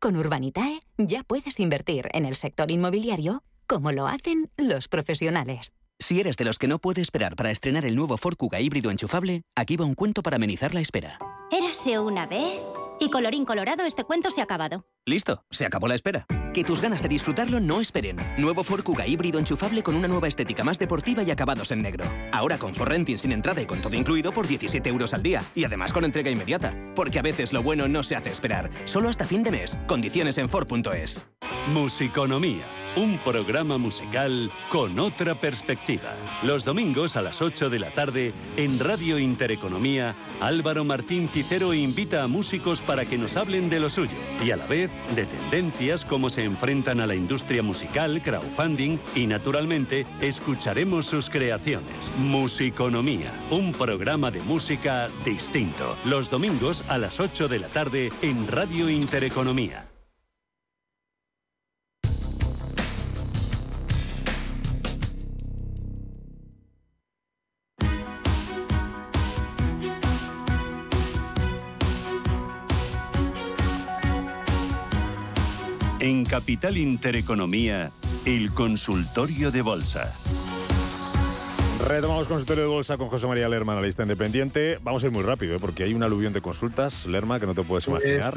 Con Urbanitae ya puedes invertir en el sector inmobiliario como lo hacen los profesionales. Si eres de los que no puede esperar para estrenar el nuevo Ford Kuga híbrido enchufable, aquí va un cuento para amenizar la espera. Érase una vez y colorín colorado, este cuento se ha acabado. Listo, se acabó la espera. Que tus ganas de disfrutarlo no esperen. Nuevo Ford Kuga híbrido enchufable con una nueva estética más deportiva y acabados en negro. Ahora con Ford Renting sin entrada y con todo incluido por 17 euros al día. Y además con entrega inmediata. Porque a veces lo bueno no se hace esperar. Solo hasta fin de mes. Condiciones en Ford.es. Musiconomía un programa musical con otra perspectiva. Los domingos a las 8 de la tarde en Radio Intereconomía, Álvaro Martín Cicero invita a músicos para que nos hablen de lo suyo y a la vez de tendencias, cómo se enfrentan a la industria musical, crowdfunding y naturalmente escucharemos sus creaciones. Musiconomía, un programa de música distinto. Los domingos a las 8 de la tarde en Radio Intereconomía. En Capital Intereconomía, el consultorio de bolsa. Retomamos consultorio de bolsa con José María Lerma, analista independiente. Vamos a ir muy rápido, ¿eh? porque hay un aluvión de consultas, Lerma, que no te puedes imaginar.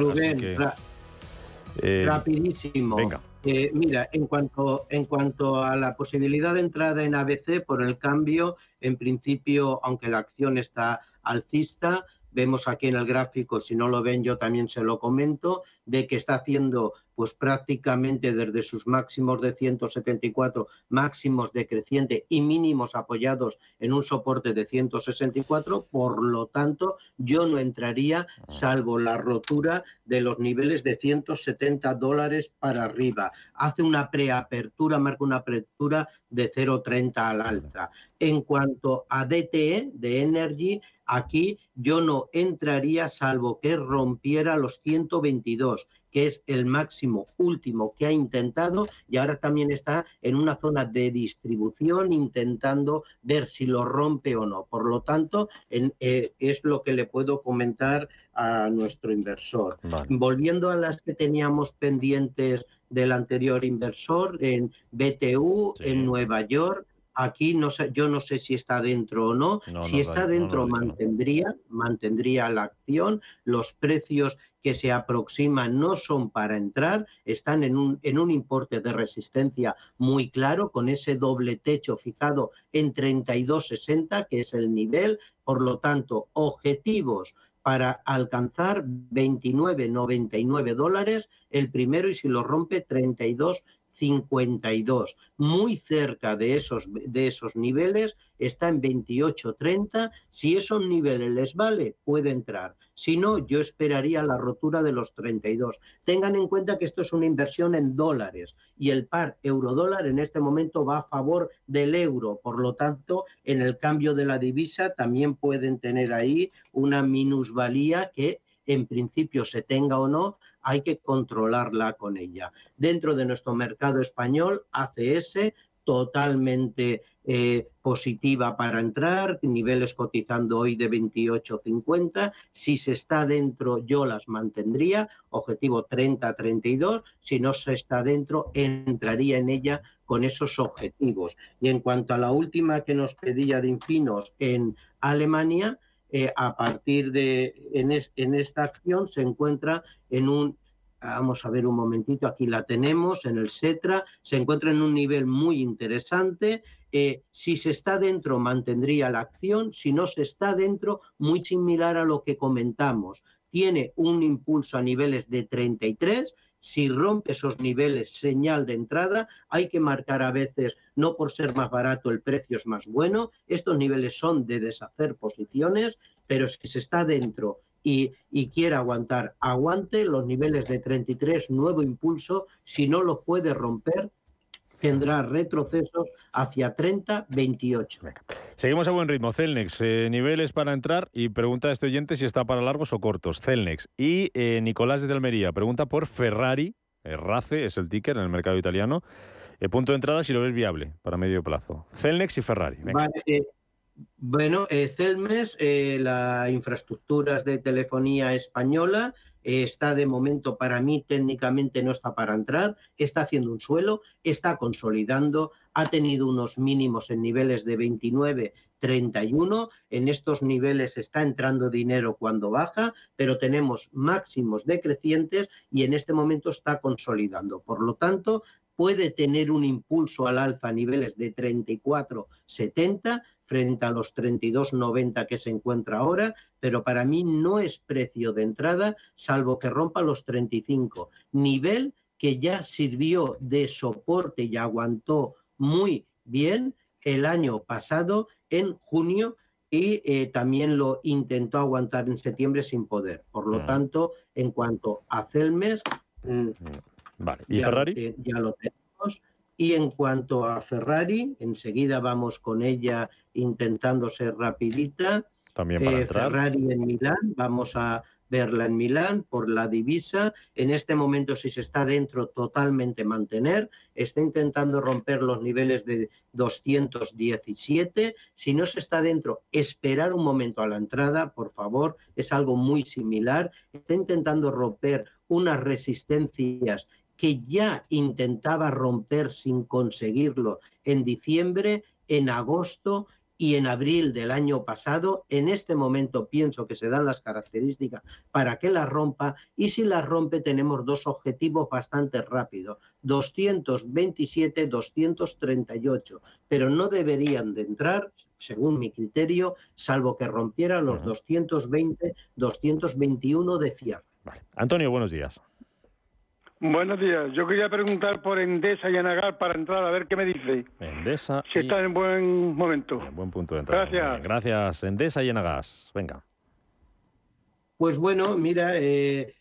Eh, rapidísimo. Venga. Eh, mira, en cuanto, en cuanto a la posibilidad de entrada en ABC por el cambio, en principio, aunque la acción está alcista, vemos aquí en el gráfico, si no lo ven yo también se lo comento, de que está haciendo pues prácticamente desde sus máximos de 174, máximos decreciente y mínimos apoyados en un soporte de 164, por lo tanto yo no entraría salvo la rotura de los niveles de 170 dólares para arriba. Hace una preapertura, marca una apertura de 0,30 al alza. En cuanto a DTE, de Energy, aquí yo no entraría salvo que rompiera los 122 que es el máximo último que ha intentado y ahora también está en una zona de distribución intentando ver si lo rompe o no. Por lo tanto, eh, es lo que le puedo comentar a nuestro inversor. Volviendo a las que teníamos pendientes del anterior inversor en BTU, en Nueva York, Aquí no sé, yo no sé si está dentro o no. si está dentro, mantendría, mantendría la acción. Los precios que se aproximan no son para entrar, están en un, en un importe de resistencia muy claro, con ese doble techo fijado en 32,60, que es el nivel. Por lo tanto, objetivos para alcanzar 29,99 dólares el primero y si lo rompe 32 52, muy cerca de esos, de esos niveles, está en 28.30. Si esos niveles les vale, puede entrar. Si no, yo esperaría la rotura de los 32. Tengan en cuenta que esto es una inversión en dólares y el par euro-dólar en este momento va a favor del euro. Por lo tanto, en el cambio de la divisa también pueden tener ahí una minusvalía que en principio se tenga o no, hay que controlarla con ella. Dentro de nuestro mercado español, ACS totalmente eh, positiva para entrar, niveles cotizando hoy de 28.50. Si se está dentro, yo las mantendría, objetivo 30-32. Si no se está dentro, entraría en ella con esos objetivos. Y en cuanto a la última que nos pedía de Infinos en Alemania, eh, a partir de, en, esta acción se encuentra en un, vamos a ver un momentito, aquí la tenemos, en el SETRA, se encuentra en un nivel muy interesante. Eh, si se está dentro, mantendría la acción, si no se está dentro, muy similar a lo que comentamos. Tiene un impulso a niveles de 33 si rompe esos niveles, señal de entrada, hay que marcar a veces, no por ser más barato, el precio es más bueno. Estos niveles son de deshacer posiciones, pero si se está dentro y, y, quiere aguantar, aguante los niveles de 33, nuevo impulso, si no lo puede romper, tendrá retrocesos hacia 30, 28. Seguimos a buen ritmo. Celnex, eh, niveles para entrar y pregunta a este oyente si está para largos o cortos. Celnex. Y eh, Nicolás de Almería pregunta por Ferrari. Eh, RACE es el ticker en el mercado italiano. punto de entrada si lo ves viable para medio plazo. Celnex y Ferrari. bueno, Celmes, las infraestructuras de telefonía española, está de momento para mí técnicamente no está para entrar, está haciendo un suelo, está consolidando, ha tenido unos mínimos en niveles de 29, 31, en estos niveles está entrando dinero cuando baja, pero tenemos máximos decrecientes y en este momento está consolidando. Por lo tanto, puede tener un impulso al alza a niveles de 34,70 frente a los 32,90 que se encuentra ahora, pero para mí no es precio de entrada, salvo que rompa los 35, nivel que ya sirvió de soporte y aguantó muy bien el año pasado en junio y eh, también lo intentó aguantar en septiembre sin poder. Por lo mm. tanto, en cuanto a Celmes, mm, mm. Vale. ¿Y Ferrari? ya lo tenemos. Y en cuanto a Ferrari, enseguida vamos con ella intentando ser rapidita. También para eh, Ferrari en Milán, vamos a verla en Milán por la divisa. En este momento, si se está dentro, totalmente mantener. Está intentando romper los niveles de 217. Si no se está dentro, esperar un momento a la entrada, por favor. Es algo muy similar. Está intentando romper unas resistencias que ya intentaba romper sin conseguirlo en diciembre, en agosto y en abril del año pasado. En este momento pienso que se dan las características para que la rompa y si la rompe tenemos dos objetivos bastante rápidos, 227, 238, pero no deberían de entrar según mi criterio, salvo que rompiera los 220, 221 de cierre. Antonio, buenos días. Buenos días. Yo quería preguntar por Endesa y Anagar para entrar, a ver qué me dice. Endesa. Si está en buen momento. En buen punto de entrada. Gracias. Gracias, Endesa y Enagas. Venga. Pues bueno, mira, eh,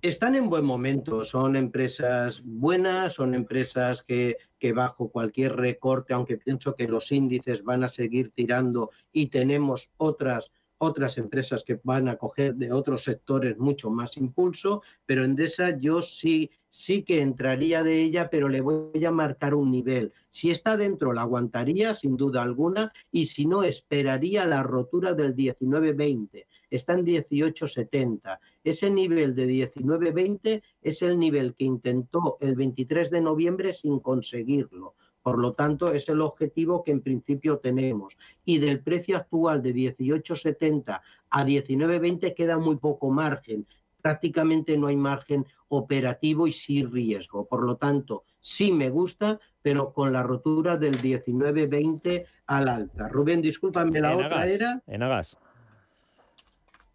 están en buen momento. Son empresas buenas, son empresas que, que bajo cualquier recorte, aunque pienso que los índices van a seguir tirando y tenemos otras otras empresas que van a coger de otros sectores mucho más impulso, pero Endesa yo sí, sí que entraría de ella, pero le voy a marcar un nivel. Si está dentro, la aguantaría sin duda alguna, y si no, esperaría la rotura del 19-20. Está en 18-70. Ese nivel de 19-20 es el nivel que intentó el 23 de noviembre sin conseguirlo. Por lo tanto, es el objetivo que en principio tenemos. Y del precio actual de 18,70 a 19,20 queda muy poco margen. Prácticamente no hay margen operativo y sí riesgo. Por lo tanto, sí me gusta, pero con la rotura del 19,20 al alza. Rubén, discúlpame, la otra era... En Agas.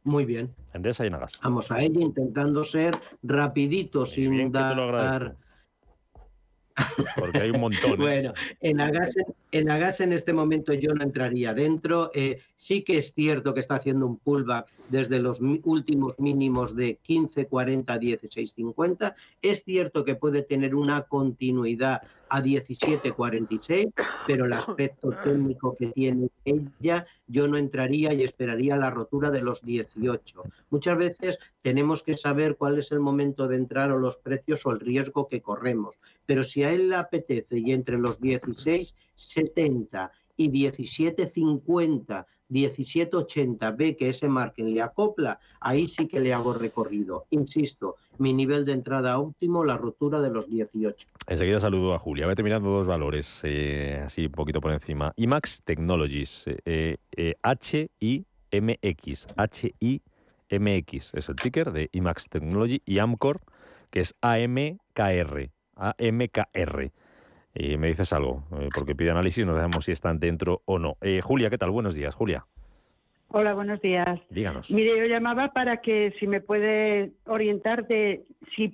Muy bien. Endesa y Agas. Vamos a ella intentando ser rapidito, sin dar porque hay un montón. ¿eh? bueno, en Agas, en Agas en este momento yo no entraría dentro. Eh, sí que es cierto que está haciendo un pullback desde los últimos mínimos de 15, 40, 16, 50. Es cierto que puede tener una continuidad a 17.46, pero el aspecto técnico que tiene ella, yo no entraría y esperaría la rotura de los 18. Muchas veces tenemos que saber cuál es el momento de entrar o los precios o el riesgo que corremos, pero si a él le apetece y entre los 16.70 y 17.50 1780 ve que ese margen le acopla, ahí sí que le hago recorrido. Insisto, mi nivel de entrada óptimo, la rotura de los 18. Enseguida saludo a Julia. Vete mirando dos valores, eh, así un poquito por encima. IMAX Technologies, eh, eh, H-I-M-X, H-I-M-X es el ticker de IMAX Technology y Amcor, que es A-M-K-R, A-M-K-R. Y me dices algo, eh, porque pide análisis, no sabemos si están dentro o no. Eh, Julia, ¿qué tal? Buenos días, Julia. Hola, buenos días. Díganos. Mire, yo llamaba para que si me puede orientar de si,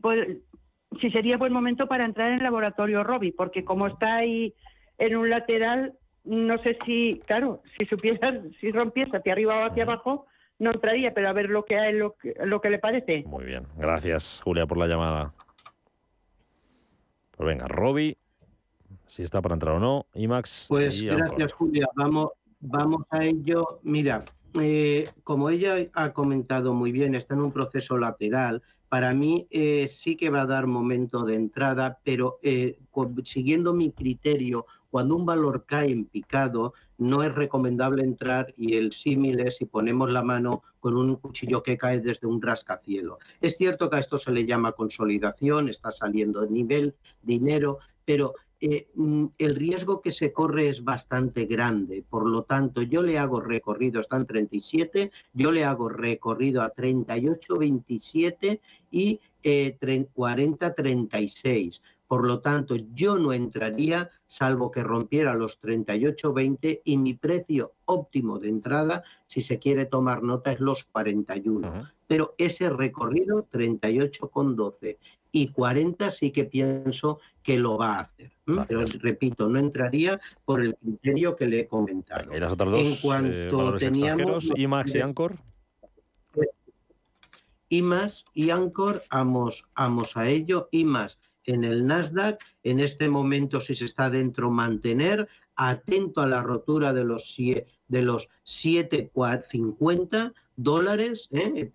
si sería buen momento para entrar en el laboratorio Robi, porque como está ahí en un lateral, no sé si, claro, si supieras, si rompiese hacia arriba o hacia abajo, no entraría, pero a ver lo que hay, lo que, lo que le parece. Muy bien, gracias Julia por la llamada. Pues venga, Robi, si está para entrar o no. IMAX. Pues gracias, Julia. Vamos, vamos a ello. Mira, eh, como ella ha comentado muy bien, está en un proceso lateral. Para mí eh, sí que va a dar momento de entrada, pero eh, siguiendo mi criterio, cuando un valor cae en picado, no es recomendable entrar y el símil es si ponemos la mano con un cuchillo que cae desde un rascacielo. Es cierto que a esto se le llama consolidación, está saliendo de nivel, dinero, pero eh, mm, el riesgo que se corre es bastante grande. Por lo tanto, yo le hago recorrido, están 37, yo le hago recorrido a 38, 27 y 40, 36. Por lo tanto, yo no entraría salvo que rompiera los 38.20 y mi precio óptimo de entrada, si se quiere tomar nota, es los 41. Pero ese recorrido 38,12 y 40 sí que pienso que lo va a hacer. Pero repito, no entraría por el criterio que le he comentado. ¿Y las otras dos en eh, cuanto teníamos IMAX y Anchor? IMAX y Anchor, vamos, vamos a ello. IMAX en el Nasdaq. En este momento, si se está dentro, mantener. Atento a la rotura de los, de los 7,50 dólares. ¿eh?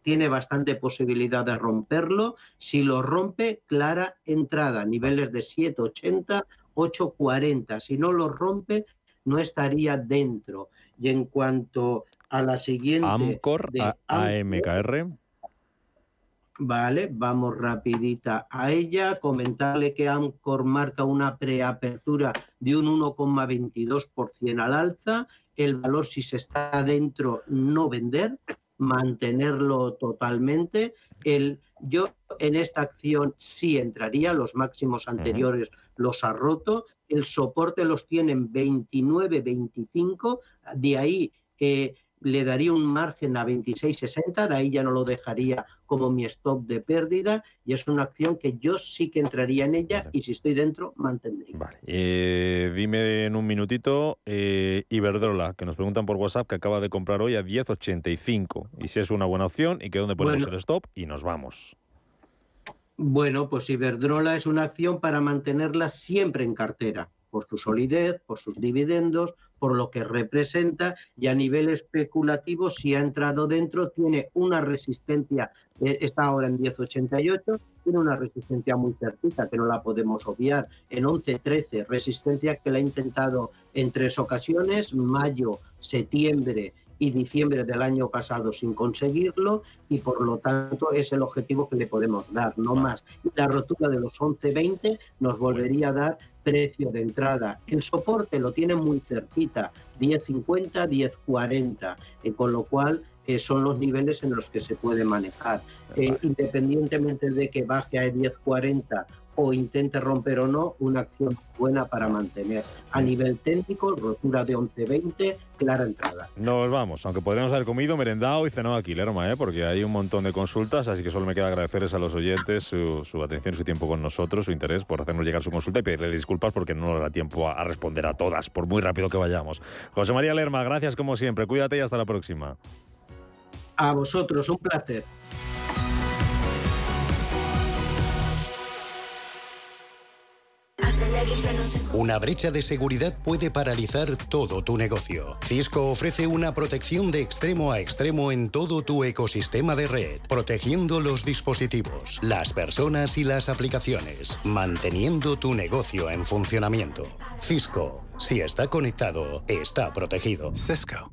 Tiene bastante posibilidad de romperlo. Si lo rompe, clara entrada. Niveles de 7,80, 8,40. Si no lo rompe, no estaría dentro. Y en cuanto a la siguiente... Amcor, AMKR. Vale, vamos rapidita a ella. Comentarle que Amcor marca una preapertura de un 1,22% al alza. El valor, si se está dentro, no vender, mantenerlo totalmente. El, yo en esta acción sí entraría, los máximos anteriores los ha roto. El soporte los tiene en 29, 25. De ahí eh, le daría un margen a 26,60, de ahí ya no lo dejaría como mi stop de pérdida y es una acción que yo sí que entraría en ella y si estoy dentro mantendría. Vale. Eh, dime en un minutito eh, Iberdrola, que nos preguntan por WhatsApp que acaba de comprar hoy a 10,85 y si es una buena opción y que dónde ponemos el stop y nos vamos. Bueno, pues Iberdrola es una acción para mantenerla siempre en cartera por su solidez, por sus dividendos, por lo que representa y a nivel especulativo, si ha entrado dentro, tiene una resistencia, eh, está ahora en 1088, tiene una resistencia muy certita que no la podemos obviar, en 1113, resistencia que la ha intentado en tres ocasiones, mayo, septiembre y diciembre del año pasado sin conseguirlo y por lo tanto es el objetivo que le podemos dar, no más. Y la rotura de los 11.20 nos volvería a dar precio de entrada. El soporte lo tiene muy cerquita, 10.50, 10.40, eh, con lo cual eh, son los niveles en los que se puede manejar. Eh, independientemente de que baje a 10.40 o intente romper o no, una acción buena para mantener. A nivel técnico, rotura de 11-20, clara entrada. Nos vamos, aunque podríamos haber comido, merendado y cenado aquí, Lerma, ¿eh? porque hay un montón de consultas, así que solo me queda agradecerles a los oyentes su, su atención, su tiempo con nosotros, su interés por hacernos llegar su consulta y pedirle disculpas porque no nos da tiempo a, a responder a todas, por muy rápido que vayamos. José María Lerma, gracias como siempre, cuídate y hasta la próxima. A vosotros, un placer. Una brecha de seguridad puede paralizar todo tu negocio. Cisco ofrece una protección de extremo a extremo en todo tu ecosistema de red, protegiendo los dispositivos, las personas y las aplicaciones, manteniendo tu negocio en funcionamiento. Cisco, si está conectado, está protegido. Cisco.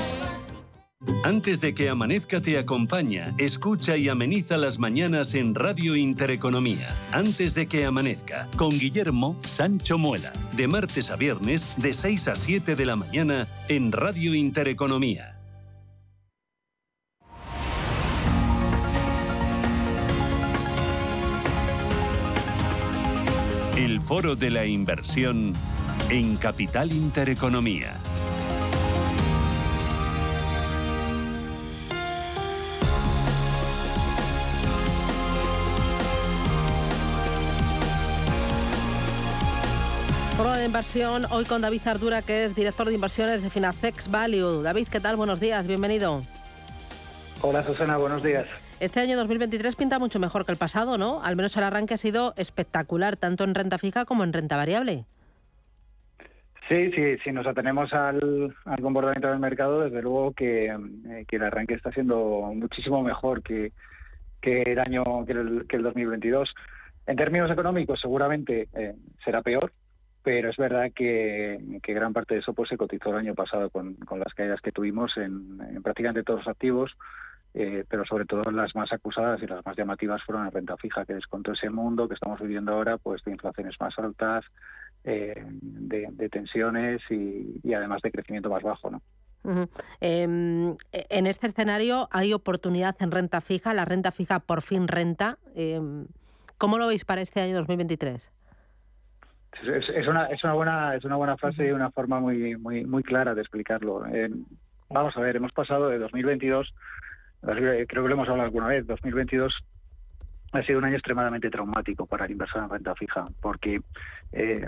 Antes de que amanezca te acompaña, escucha y ameniza las mañanas en Radio Intereconomía. Antes de que amanezca, con Guillermo Sancho Muela, de martes a viernes, de 6 a 7 de la mañana, en Radio Intereconomía. El foro de la inversión en Capital Intereconomía. De inversión, hoy con David Ardura, que es director de inversiones de Finacex Value. David, ¿qué tal? Buenos días, bienvenido. Hola Susana, buenos días. Este año 2023 pinta mucho mejor que el pasado, ¿no? Al menos el arranque ha sido espectacular, tanto en renta fija como en renta variable. Sí, sí, si nos atenemos al, comportamiento del mercado, desde luego que, eh, que, el arranque está siendo muchísimo mejor que, que el año que el, que el 2022. En términos económicos, seguramente eh, será peor, pero es verdad que, gran parte de eso pues se cotizó el año pasado con, las caídas que tuvimos en, prácticamente todos los activos, eh, pero sobre todo las más acusadas y las más llamativas fueron la renta fija, que descontó ese mundo que estamos viviendo ahora, pues de inflaciones más altas, eh, de, tensiones y, además de crecimiento más bajo, ¿no? Em, en este escenario hay oportunidad en renta fija, la renta fija por fin renta. Em, ¿Cómo lo veis para este año 2023? Es, una, es una buena es una buena frase y una forma muy muy muy clara de explicarlo. vamos a ver, hemos pasado de 2022, creo que lo hemos hablado alguna vez, 2022 ha sido un año extremadamente traumático para el inversor en renta fija, porque eh,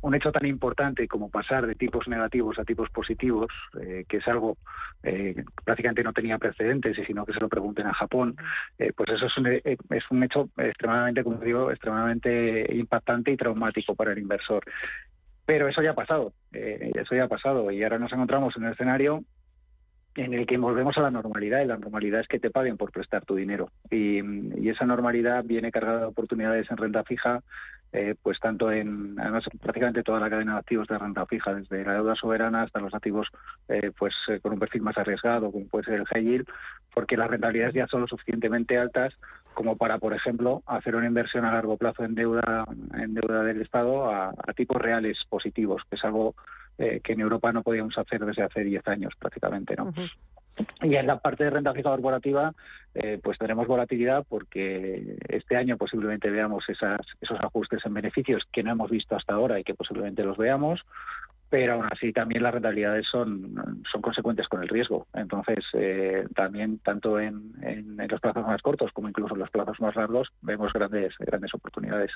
un hecho tan importante como pasar de tipos negativos a tipos positivos, eh, que es algo eh, que prácticamente no tenía precedentes, y sino que se lo pregunten a Japón, pues eso es un, es un hecho extremadamente, como digo, extremadamente impactante y traumático para el inversor. Pero eso ya ha pasado, eso ya ha pasado, y ahora nos encontramos en un escenario en el que volvemos a la normalidad y la normalidad es que te paguen por prestar tu dinero. Y, esa normalidad viene cargada de oportunidades en renta fija eh, pues tanto en además prácticamente toda la cadena de activos de renta fija desde la deuda soberana hasta los activos eh, pues eh, con un perfil más arriesgado como puede ser el high yield porque las rentabilidades ya son lo suficientemente altas como para por ejemplo hacer una inversión a largo plazo en deuda en deuda del estado a tipos reales positivos que es algo eh, que en Europa no podíamos hacer desde hace 10 años prácticamente, ¿no? Y en la parte de renta fija corporativa, eh, pues tenemos volatilidad porque este año posiblemente veamos esas, esos ajustes en beneficios que no hemos visto hasta ahora y que posiblemente los veamos pero aún así también las rentabilidades son, son consecuentes con el riesgo. Entonces, eh, también tanto en, en, los plazos más cortos como incluso en los plazos más largos vemos grandes grandes oportunidades.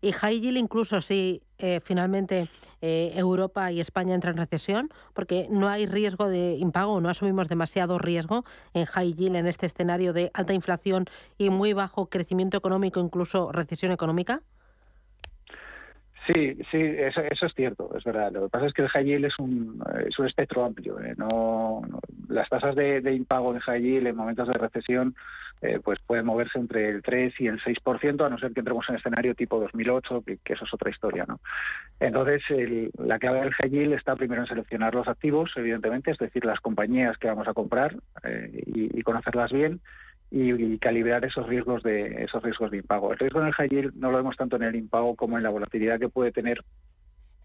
Y high yield incluso si eh, finalmente eh, Europa y España entran en recesión, porque no hay riesgo de impago, no asumimos demasiado riesgo en high yield en este escenario de alta inflación y muy bajo crecimiento económico, incluso recesión económica. Sí, sí, eso, eso, es cierto, es verdad. Lo que pasa es que el high es un, es un espectro amplio. ¿eh? No, las tasas de, impago de high en momentos de recesión eh, pues pueden moverse entre el 3 y el 6%, a no ser que entremos en escenario tipo 2008, que, eso es otra historia. ¿no? Entonces, la clave del high está primero en seleccionar los activos, evidentemente, es decir, las compañías que vamos a comprar eh, y conocerlas bien y, calibrar esos riesgos de esos riesgos de impago. El riesgo en el high yield no lo vemos tanto en el impago como en la volatilidad que puede tener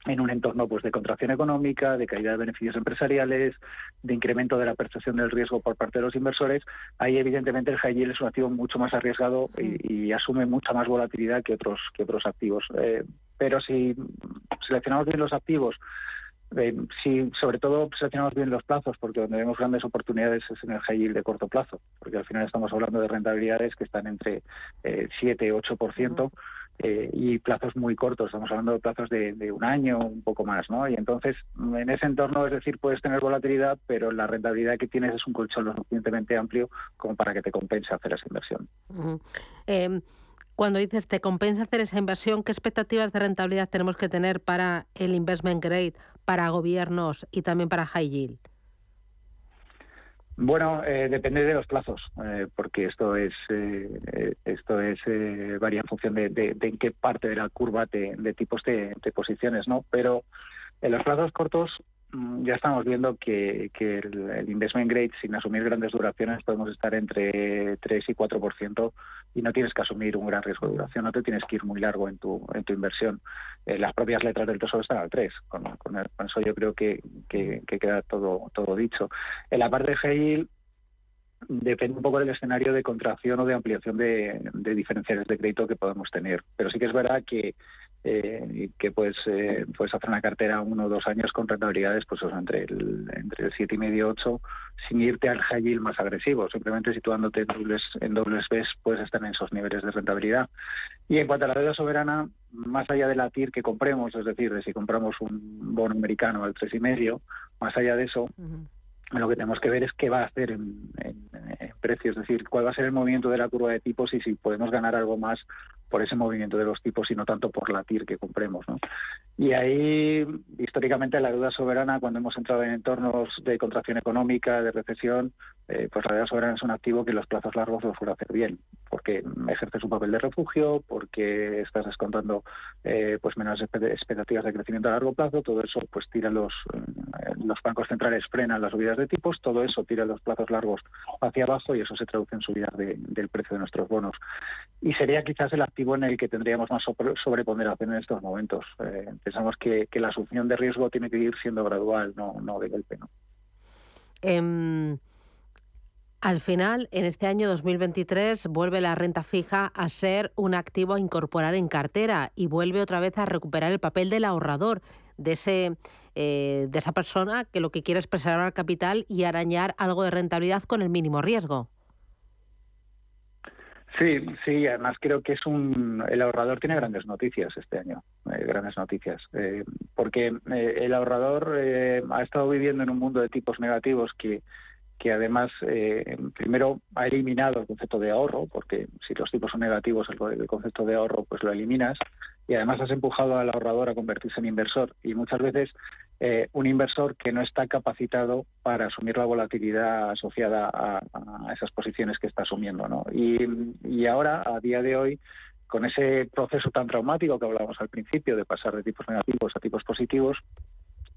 en un entorno pues de contracción económica, de caída de beneficios empresariales, de incremento de la percepción del riesgo por parte de los inversores, ahí evidentemente el high yield es un activo mucho más arriesgado y, asume mucha más volatilidad que otros que otros activos. Eh, pero si seleccionamos bien los activos eh, sí, sobre todo seleccionamos bien los plazos, porque donde vemos grandes oportunidades es en el high yield de corto plazo, porque al final estamos hablando de rentabilidades que están entre eh, 7 y 8%. Eh, y plazos muy cortos, estamos hablando de plazos de, un año, un poco más, ¿no? Y entonces, en ese entorno, es decir, puedes tener volatilidad, pero la rentabilidad que tienes es un colchón lo suficientemente amplio como para que te compense hacer esa inversión. Cuando dices te compensa hacer esa inversión, ¿qué expectativas de rentabilidad tenemos que tener para el investment grade, para gobiernos y también para high yield? Bueno, eh, depende de los plazos, eh, porque esto es eh, esto es varía en función de, en qué parte de la curva de tipos de, posiciones, ¿no? Pero en los plazos cortos ya estamos viendo que, el, investment grade, sin asumir grandes duraciones, podemos estar entre 3 y 4% y no tienes que asumir un gran riesgo de duración, no te tienes que ir muy largo en tu, en tu inversión. Eh, las propias letras del Tesoro están al 3, con, eso yo creo que, queda todo, todo dicho. En la parte de depende un poco del escenario de contracción o de ampliación de diferenciales de crédito que podemos tener, pero sí que es verdad que eh, que pues eh, puedes hacer una cartera uno o dos años con rentabilidades pues entre el entre el siete y medio ocho sin irte al high yield más agresivo simplemente situándote en dobles en dobles Bs puedes estar en esos niveles de rentabilidad. Y en cuanto a la deuda soberana más allá de la TIR que compremos es decir de si compramos un bono americano al tres y medio más allá de eso lo que tenemos que ver es qué va a hacer en, en, precios, es decir, cuál va a ser el movimiento de la curva de tipos y si podemos ganar algo más por ese movimiento de los tipos y no tanto por la TIR que compremos. ¿no? Y ahí, históricamente, la deuda soberana, cuando hemos entrado en entornos de contracción económica, de recesión, eh, pues la deuda soberana es un activo que los plazos largos lo suele hacer bien, porque ejerce su papel de refugio, porque estás descontando eh, pues menos expectativas de crecimiento a largo plazo, todo eso pues tira los, eh, los bancos centrales frenan las subidas de tipos, todo eso tira los plazos largos hacia abajo y eso se traduce en subidas del precio de nuestros bonos. Y sería quizás el activo en el que tendríamos más sobreponderación en estos momentos. Eh, pensamos que, la asunción de riesgo tiene que ir siendo gradual, no, no de golpe. ¿no? Em, al final, en este año 2023, vuelve la renta fija a ser un activo a incorporar en cartera y vuelve otra vez a recuperar el papel del ahorrador, de, ese, eh, de esa persona que lo que quiere es preservar capital y arañar algo de rentabilidad con el mínimo riesgo. Sí, sí, además creo que es un. El ahorrador tiene grandes noticias este año, eh, grandes noticias, eh, porque eh, el ahorrador ha estado viviendo en un mundo de tipos negativos que, que además, primero ha eliminado el concepto de ahorro, porque si los tipos son negativos, el concepto de ahorro pues lo eliminas, y además has empujado al ahorrador a convertirse en inversor. Y muchas veces eh, un inversor que no está capacitado para asumir la volatilidad asociada a, esas posiciones que está asumiendo. ¿no? Y, ahora, a día de hoy, con ese proceso tan traumático que hablábamos al principio de pasar de tipos negativos a tipos positivos,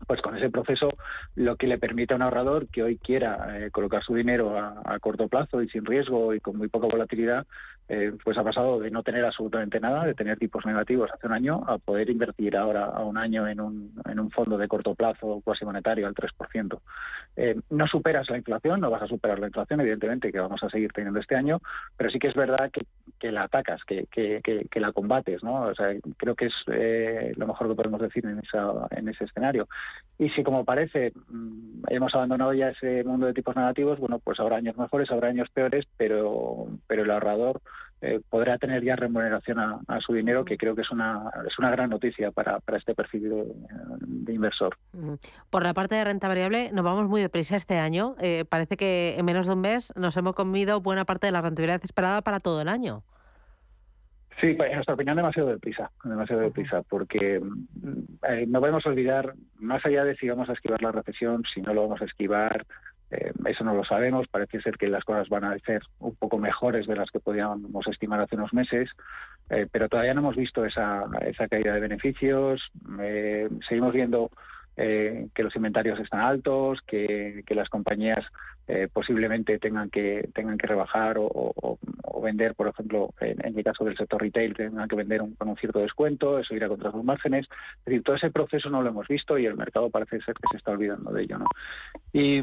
pues con ese proceso lo que le permite a un ahorrador que hoy quiera eh, colocar su dinero a, corto plazo y sin riesgo y con muy poca volatilidad, eh, pues ha pasado de no tener absolutamente nada, de tener tipos negativos hace un año, a poder invertir ahora a un año en un, en un fondo de corto plazo cuasi monetario al 3%. Eh, no superas la inflación, no vas a superar la inflación, evidentemente, que vamos a seguir teniendo este año, pero sí que es verdad que, la atacas, que, que, que, la combates, ¿no? O sea, creo que es eh, lo mejor que podemos decir en, esa, en ese escenario. Y si, como parece, mm, hemos abandonado ya ese mundo de tipos negativos, bueno, pues habrá años mejores, habrá años peores, pero, pero el ahorrador eh, podrá tener ya remuneración a, su dinero, que creo que es una, es una gran noticia para, para este perfil de, inversor. Por la parte de renta variable, nos vamos muy deprisa este año. Eh, parece que en menos de un mes nos hemos comido buena parte de la rentabilidad esperada para todo el año. Sí, pues, en nuestra opinión demasiado deprisa, demasiado deprisa, porque mm, eh, no podemos olvidar, más allá de si vamos a esquivar la recesión, si no lo vamos a esquivar, eh, eso no lo sabemos, parece ser que las cosas van a ser un poco mejores de las que podíamos estimar hace unos meses, eh, pero todavía no hemos visto esa, esa caída de beneficios, eh, seguimos viendo que los inventarios están altos, que, que las compañías eh, posiblemente tengan que tengan que rebajar o, vender, por ejemplo, en, el caso del sector retail, tengan que vender con un cierto descuento, eso irá contra sus márgenes. Es decir, todo ese proceso no lo hemos visto y el mercado parece ser que se está olvidando de ello. ¿no? Y,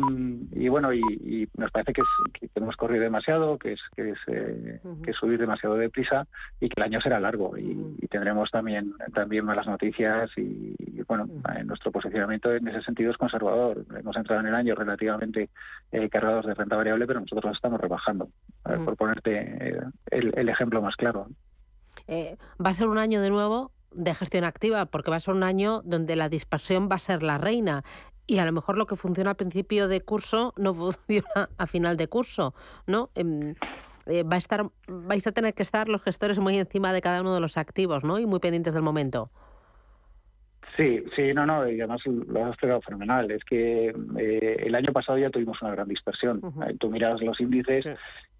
bueno, y, nos parece que, es, que, hemos corrido demasiado, que es, que es, eh, que subir demasiado deprisa y que el año será largo y, tendremos también, también malas noticias y, bueno, nuestro posicionamiento en ese sentido es conservador. Hemos entrado en el año relativamente eh, cargados de renta variable, pero nosotros los estamos rebajando, por ponerte eh, el, ejemplo más claro. Eh, va a ser un año de nuevo de gestión activa, porque va a ser un año donde la dispersión va a ser la reina. Y a lo mejor lo que funciona a principio de curso no funciona a final de curso, ¿no? Em, eh, va a estar, vais a tener que estar los gestores muy encima de cada uno de los activos, ¿no? Y muy pendientes del momento. Sí, sí, no, no, y además lo has explicado fenomenal. Es que eh, el año pasado ya tuvimos una gran dispersión. Tú miras los índices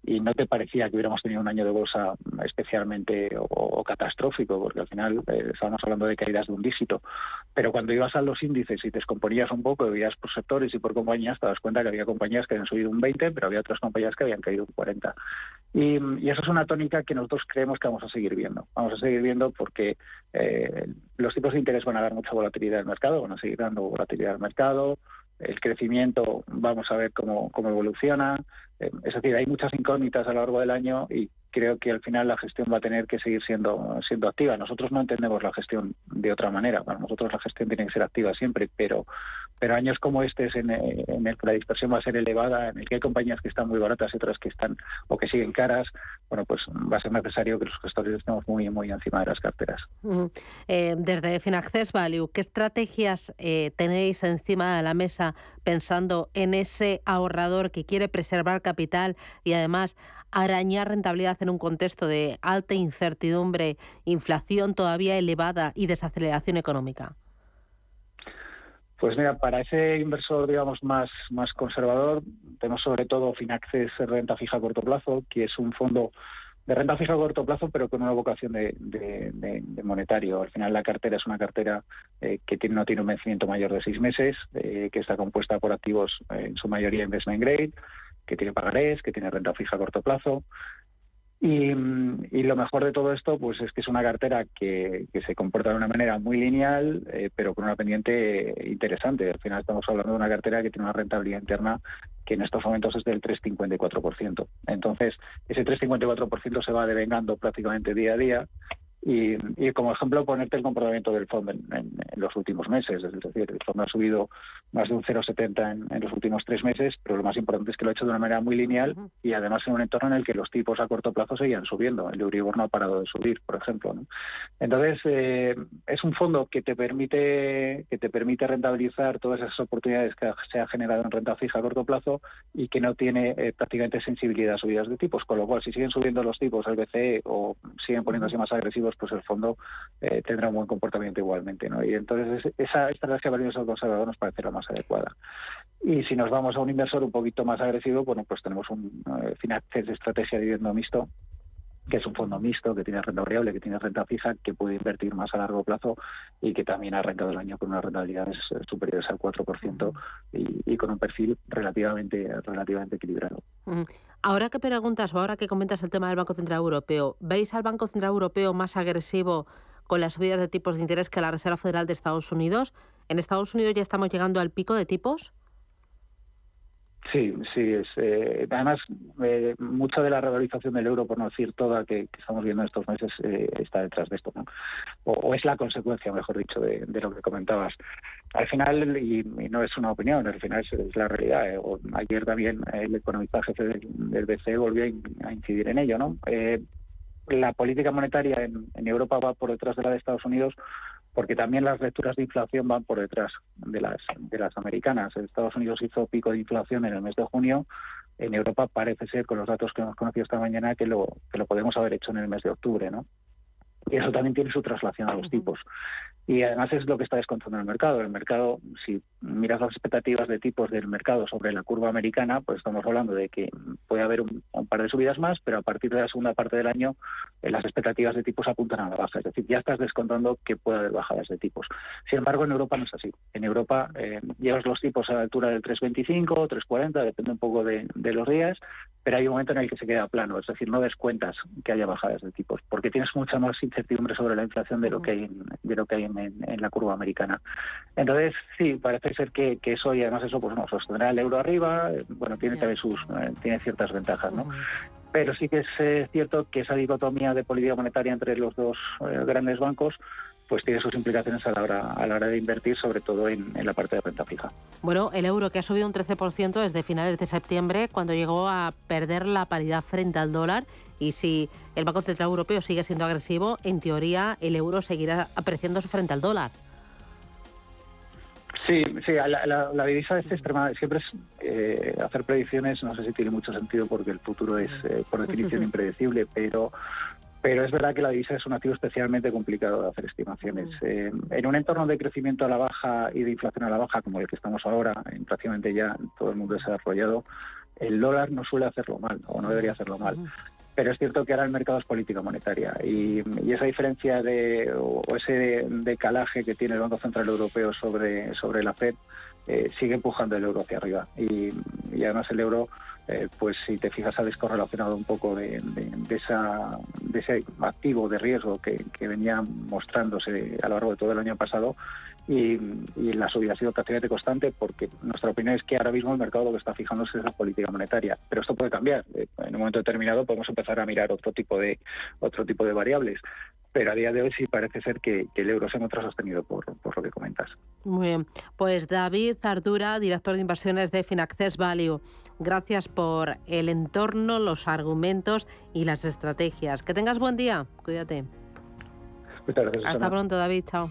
y no te parecía que hubiéramos tenido un año de bolsa especialmente o, catastrófico, porque al final eh, estábamos hablando de caídas de un dígito. Pero cuando ibas a los índices y te descomponías un poco, veías por sectores y por compañías, te das cuenta que había compañías que habían subido un 20, pero había otras compañías que habían caído un 40. Y, y eso es una tónica que nosotros creemos que vamos a seguir viendo. Vamos a seguir viendo porque eh, los tipos de interés van a dar mucha volatilidad al mercado, van a seguir dando volatilidad al mercado, el crecimiento vamos a ver cómo, cómo evoluciona. Eh, es decir, hay muchas incógnitas a lo largo del año y creo que al final la gestión va a tener que seguir siendo, siendo activa. Nosotros no entendemos la gestión de otra manera. Para nosotros la gestión tiene que ser activa siempre, pero, pero años como este en, en el que la dispersión va a ser elevada, en el que hay compañías que están muy baratas y otras que están o que siguen caras, bueno, pues va a ser necesario que los gestores estemos muy, muy encima de las carteras. Eh, desde Finaccess Value, ¿qué estrategias eh, tenéis encima de la mesa pensando en ese ahorrador que quiere preservar capital y además arañar rentabilidad en un contexto de alta incertidumbre, inflación todavía elevada y desaceleración económica? Pues mira, para ese inversor, digamos, más, más conservador, tenemos sobre todo Finaccess Renta Fija a Corto Plazo, que es un fondo de renta fija a corto plazo, pero con una vocación de, monetario. Al final la cartera es una cartera eh, que no tiene un vencimiento mayor de seis meses, eh, que está compuesta por activos en su mayoría investment grade, que tiene pagarés, que tiene renta fija a corto plazo, y, lo mejor de todo esto, pues es que es una cartera que, se comporta de una manera muy lineal, eh, pero con una pendiente interesante. Al final estamos hablando de una cartera que tiene una rentabilidad interna que en estos momentos es del 3,54%. Entonces, ese 3,54% se va devengando prácticamente día a día y, como ejemplo, ponerte el comportamiento del fondo en, los últimos meses. Es decir, el fondo ha subido más de un 0,70 en, los últimos tres meses, pero lo más importante es que lo ha hecho de una manera muy lineal y además en un entorno en el que los tipos a corto plazo seguían subiendo. El Euribor no ha parado de subir, por ejemplo. Entonces, eh, es un fondo que te permite que te permite rentabilizar todas esas oportunidades que se ha generado en renta fija a corto plazo y que no tiene eh, prácticamente sensibilidad a subidas de tipos. Con lo cual, si siguen subiendo los tipos al BCE o siguen poniéndose más agresivos, pues el fondo eh, tendrá un buen comportamiento igualmente. ¿no? Y entonces esa estrategia de al conservador nos parece la más adecuada. Y si nos vamos a un inversor un poquito más agresivo, bueno, pues tenemos un eh, de estrategia de dividendo mixto que es un fondo mixto, que tiene renta variable, que tiene renta fija, que puede invertir más a largo plazo y que también ha arrancado el año con unas rentabilidades superiores al 4% y, y con un perfil relativamente, relativamente equilibrado. Ahora que preguntas o ahora que comentas el tema del Banco Central Europeo, ¿veis al Banco Central Europeo más agresivo con las subidas de tipos de interés que la Reserva Federal de Estados Unidos? ¿En Estados Unidos ya estamos llegando al pico de tipos? Sí, sí, es, eh, además eh, mucha de la revalorización del euro, por no decir toda, que, estamos viendo en estos meses, eh, está detrás de esto, ¿no? O, es la consecuencia, mejor dicho, de, lo que comentabas. Al final, y, no es una opinión, al final es, la realidad. Eh, ayer también el economista jefe del, BCE volvió a incidir en ello, ¿no? la política monetaria en, en Europa va por detrás de la de Estados Unidos porque también las lecturas de inflación van por detrás de las de las americanas. Estados Unidos hizo pico de inflación en el mes de junio. En Europa parece ser, con los datos que hemos conocido esta mañana, que lo que lo podemos haber hecho en el mes de octubre, ¿no? Y eso también tiene su traslación a los tipos. Y además es lo que está descontando el mercado. El mercado, si miras las expectativas de tipos del mercado sobre la curva americana, pues estamos hablando de que puede haber un, par de subidas más, pero a partir de la segunda parte del año eh, las expectativas de tipos apuntan a la baja. Es decir, ya estás descontando que puede haber bajadas de tipos. Sin embargo, en Europa no es así. En Europa eh, llevas los tipos a la altura del 3,25, 3,40, depende un poco de, de los días, pero hay un momento en el que se queda plano, es decir, no descuentas que haya bajadas de tipos, porque tienes mucha más incertidumbre sobre la inflación de lo que hay en, de lo que hay en, la curva americana. Entonces, sí, parece ser que, eso y además eso pues no sostendrá el euro arriba, bueno, tiene también sus eh, tiene ciertas ventajas, ¿no? Pero sí que es eh, cierto que esa dicotomía de política monetaria entre los dos eh, grandes bancos pues tiene sus implicaciones a la hora, a la hora de invertir, sobre todo en, la parte de renta fija. Bueno, el euro que ha subido un 13% desde finales de septiembre, cuando llegó a perder la paridad frente al dólar. Y si el Banco Central Europeo sigue siendo agresivo, en teoría el euro seguirá apreciándose frente al dólar. Sí, sí, la, divisa es extrema. Siempre es eh, hacer predicciones, no sé si tiene mucho sentido porque el futuro es, eh, por definición, impredecible, pero pero es verdad que la divisa es un activo especialmente complicado de hacer estimaciones. Mm. Eh, en un entorno de crecimiento a la baja y de inflación a la baja, como el que estamos ahora, en prácticamente ya todo el mundo desarrollado, el dólar no suele hacerlo mal, o no debería hacerlo mal. Pero es cierto que ahora el mercado es política monetaria y, esa diferencia de, o ese decalaje que tiene el Banco Central Europeo sobre, sobre la Fed eh, sigue empujando el euro hacia arriba. Y, y además el euro eh, pues si te fijas ha descorrelacionado un poco de, esa, de ese activo de riesgo que, venía mostrándose a lo largo de todo el año pasado y, la subida ha sido prácticamente constante porque nuestra opinión es que ahora mismo el mercado lo que está fijándose es la política monetaria, pero esto puede cambiar. Eh, en un momento determinado podemos empezar a mirar otro tipo de otro tipo de variables, pero a día de hoy sí parece ser que, el euro se encuentra sostenido por, por, lo que comentas. Muy bien. Pues David Ardura, director de inversiones de Finaccess Value, gracias por el entorno, los argumentos y las estrategias. Que tengas buen día. Cuídate. Muchas gracias. Hasta pronto, David. Chao.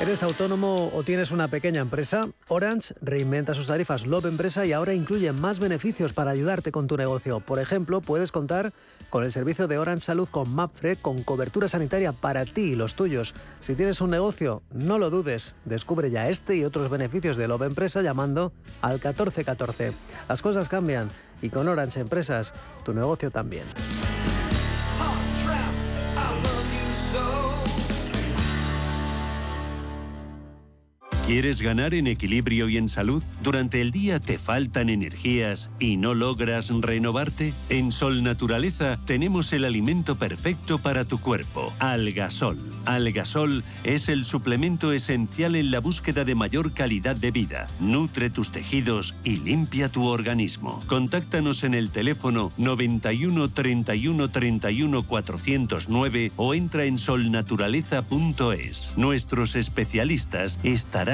¿Eres autónomo o tienes una pequeña empresa? Orange reinventa sus tarifas Love Empresa y ahora incluye más beneficios para ayudarte con tu negocio. Por ejemplo, puedes contar con el servicio de Orange Salud con MAPFRE con cobertura sanitaria para ti y los tuyos. Si tienes un negocio, no lo dudes. Descubre ya este y otros beneficios de Love Empresa llamando al 1414. Las cosas cambian y con Orange Empresas, tu negocio también. ¿Quieres ganar en equilibrio y en salud? ¿Durante el día te faltan energías y no logras renovarte? En Sol Naturaleza tenemos el alimento perfecto para tu cuerpo, Algasol. Algasol es el suplemento esencial en la búsqueda de mayor calidad de vida. Nutre tus tejidos y limpia tu organismo. Contáctanos en el teléfono 91 31 31 409 o entra en solnaturaleza.es. Nuestros especialistas estarán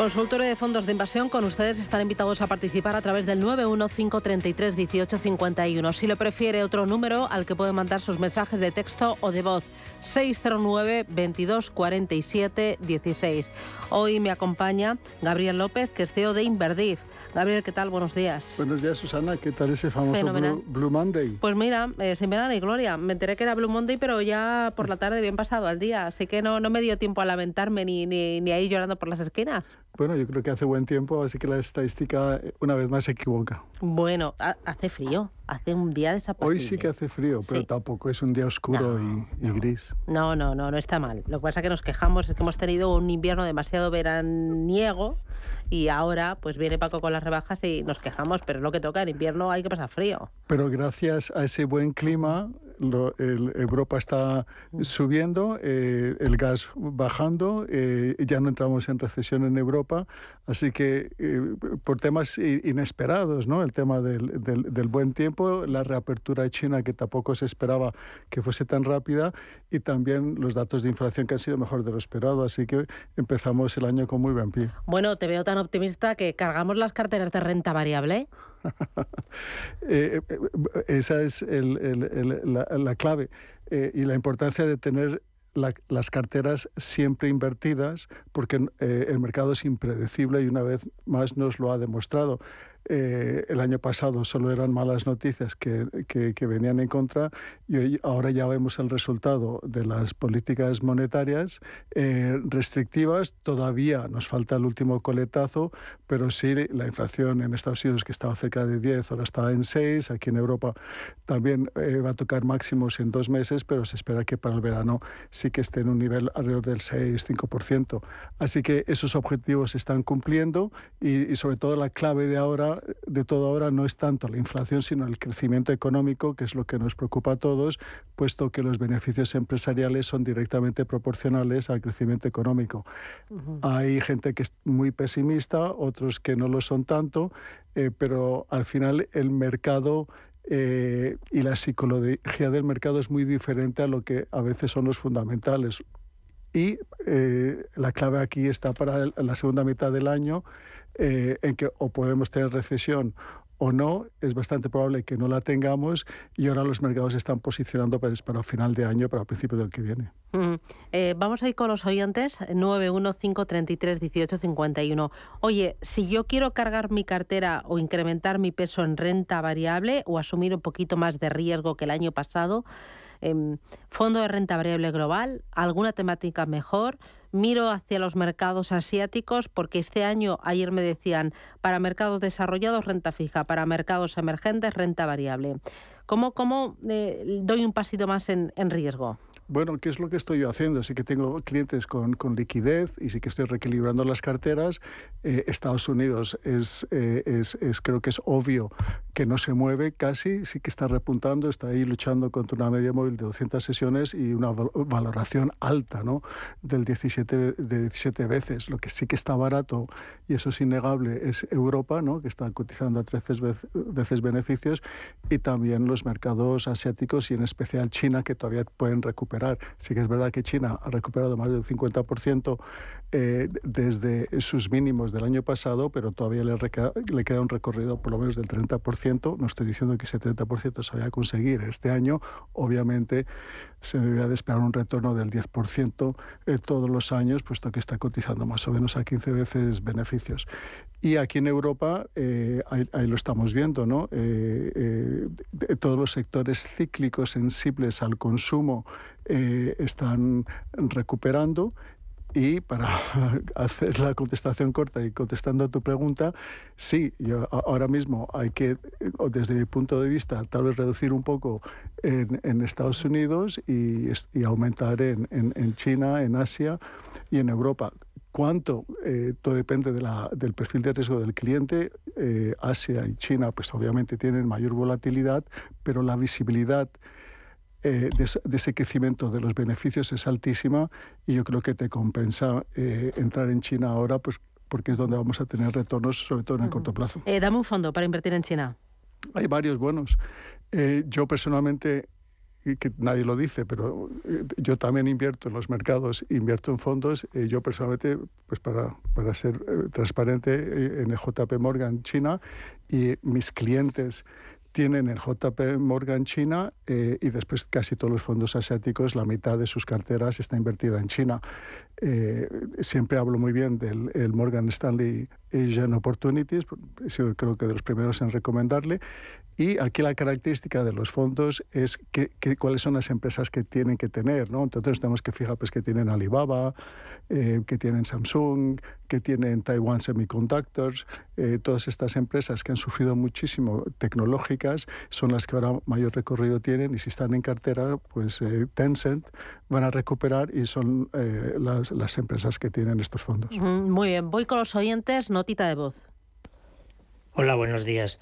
Consultorio de fondos de inversión, con ustedes están invitados a participar a través del 915331851. Si lo prefiere, otro número al que puede mandar sus mensajes de texto o de voz, 609 22 16. Hoy me acompaña Gabriel López, que es CEO de Inverdif. Gabriel, ¿qué tal? Buenos días. Buenos días, Susana. ¿Qué tal ese famoso Blue, Monday? Pues mira, eh, sin pena ni gloria. Me enteré que era Blue Monday, pero ya por la tarde bien pasado al día. Así que no, no me dio tiempo a lamentarme ni, ni, ni a ir llorando por las esquinas. Bueno, yo creo que hace buen tiempo, así que la estadística eh, una vez más se equivoca. Bueno, hace frío, hace un día desaparecido. Hoy sí que hace frío, pero tampoco es un día oscuro y, gris. No, no, no, no está mal. Lo que pasa es que nos quejamos es que hemos tenido un invierno demasiado veraniego y ahora pues viene Paco con las rebajas y nos quejamos, pero es lo que toca, en invierno hay que pasar frío. Pero gracias a ese buen clima, el, Europa está subiendo, eh, el gas bajando, eh, ya no entramos en recesión en Europa, así que eh, por temas inesperados, ¿no? el tema del, del, buen tiempo, la reapertura de China que tampoco se esperaba que fuese tan rápida y también los datos de inflación que han sido mejor de lo esperado, así que empezamos el año con muy buen pie. Bueno, te veo tan optimista que cargamos las carteras de renta variable. Eh, eh, esa es la, clave eh, y la importancia de tener las carteras siempre invertidas porque el mercado es impredecible y una vez más nos lo ha demostrado. Eh, el año pasado solo eran malas noticias que, que, venían en contra y hoy, ahora ya vemos el resultado de las políticas monetarias eh, restrictivas. Todavía nos falta el último coletazo, pero sí la inflación en Estados Unidos, que estaba cerca de 10, ahora está en 6. Aquí en Europa también eh, va a tocar máximos en dos meses, pero se espera que para el verano sí que esté en un nivel alrededor del 6-5%. Así que esos objetivos se están cumpliendo y, y sobre todo la clave de ahora de todo ahora no es tanto la inflación, sino el crecimiento económico, que es lo que nos preocupa a todos, puesto que los beneficios empresariales son directamente proporcionales al crecimiento económico. Hay gente que es muy pesimista, otros que no lo son tanto, eh, pero al final el mercado eh, y la psicología del mercado es muy diferente a lo que a veces son los fundamentales. Y eh, la clave aquí está para la segunda mitad del año, eh, en que o podemos tener recesión o no, es bastante probable que no la tengamos y ahora los mercados están posicionando para, para final de año, para principios del que viene. Eh, vamos a ir con los oyentes 915331851. Oye, si yo quiero cargar mi cartera o incrementar mi peso en renta variable o asumir un poquito más de riesgo que el año pasado, em, fondo de renta variable global, alguna temática mejor, miro hacia los mercados asiáticos porque este año, ayer me decían, para mercados desarrollados renta fija, para mercados emergentes renta variable. ¿Cómo, cómo eh, doy un pasito más en riesgo? Bueno, ¿qué es lo que estoy yo haciendo? Sí que tengo clientes con, con liquidez y sí que estoy reequilibrando las carteras. Eh, Estados Unidos es, eh, es, es, creo que es obvio que no se mueve casi, sí que está repuntando, está ahí luchando contra una media móvil de 200 sesiones y una valoración alta, ¿no? Del 17, de 17 veces. Lo que sí que está barato, y eso es innegable, es Europa, ¿no? Que está cotizando a 13 veces beneficios y también los mercados asiáticos y en especial China que todavía pueden recuperar Sí que es verdad que China ha recuperado más del 50% eh, desde sus mínimos del año pasado, pero todavía le, queda un recorrido por lo menos del 30%. No estoy diciendo que ese 30% se vaya a conseguir este año. Obviamente se debería de esperar un retorno del 10% eh, todos los años, puesto que está cotizando más o menos a 15 veces beneficios. Y aquí en Europa, eh, ahí, lo estamos viendo, ¿no? todos los sectores cíclicos sensibles al consumo están recuperando y para hacer la contestación corta y contestando a tu pregunta, sí, yo ahora mismo hay que, desde mi punto de vista, tal vez reducir un poco en, Estados Unidos y, y aumentar en, en, China, en Asia y en Europa. ¿Cuánto? Eh, todo depende de la, del perfil de riesgo del cliente. Eh, Asia y China, pues obviamente tienen mayor volatilidad, pero la visibilidad eh, de, ese crecimiento de los beneficios es altísima y yo creo que te compensa eh, entrar en China ahora, pues porque es donde vamos a tener retornos, sobre todo en el corto plazo. Eh, dame un fondo para invertir en China. Hay varios buenos. yo personalmente, y que nadie lo dice, pero yo también invierto en los mercados, invierto en fondos. yo personalmente, pues para, para ser transparente, en el JP Morgan China y mis clientes tienen el JP Morgan China eh, y después casi todos los fondos asiáticos, la mitad de sus carteras está invertida en China. Eh, siempre hablo muy bien del Morgan Stanley Asian Opportunities, he sido que de los primeros en recomendarle. Y aquí la característica de los fondos es que, cuáles son las empresas que tienen que tener. ¿no? Entonces tenemos que fijar pues, que tienen Alibaba, eh, que tienen Samsung, que tienen Taiwan Semiconductors. Eh, todas estas empresas que han sufrido muchísimo tecnológicas son las que ahora mayor recorrido tienen y si están en cartera, pues eh, Tencent van a recuperar y son las, las, empresas que tienen estos fondos. Muy bien, voy con los oyentes, notita de voz. Hola, buenos días.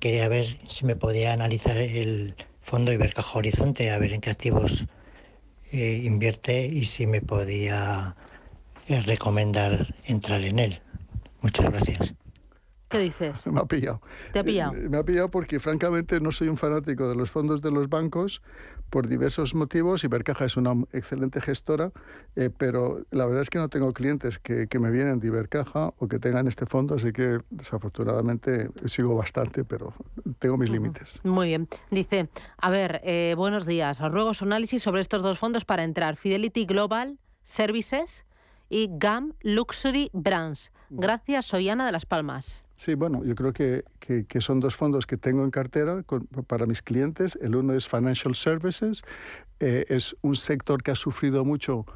Quería ver si me podía analizar el fondo Ibercaja Horizonte, a ver en qué activos eh, invierte y si me podía eh, recomendar entrar en él. Muchas gracias. ¿Qué dices? Me ha pillado. ¿Te ha pillado? Eh, me ha pillado porque francamente no soy un fanático de los fondos de los bancos por diversos motivos. Ibercaja es una excelente gestora, pero la verdad es que no tengo clientes que, que, me vienen de Ibercaja o que tengan este fondo, así que desafortunadamente sigo bastante, pero tengo mis límites. Muy bien. Dice, a ver, buenos días. Os ruego su análisis sobre estos dos fondos para entrar. Fidelity Global Services y GAM Luxury Brands. Gracias, soy Ana de Las Palmas. Sí, bueno, yo creo que, que, son dos fondos que tengo en cartera para mis clientes. El uno es Financial Services, eh, es un sector que ha sufrido mucho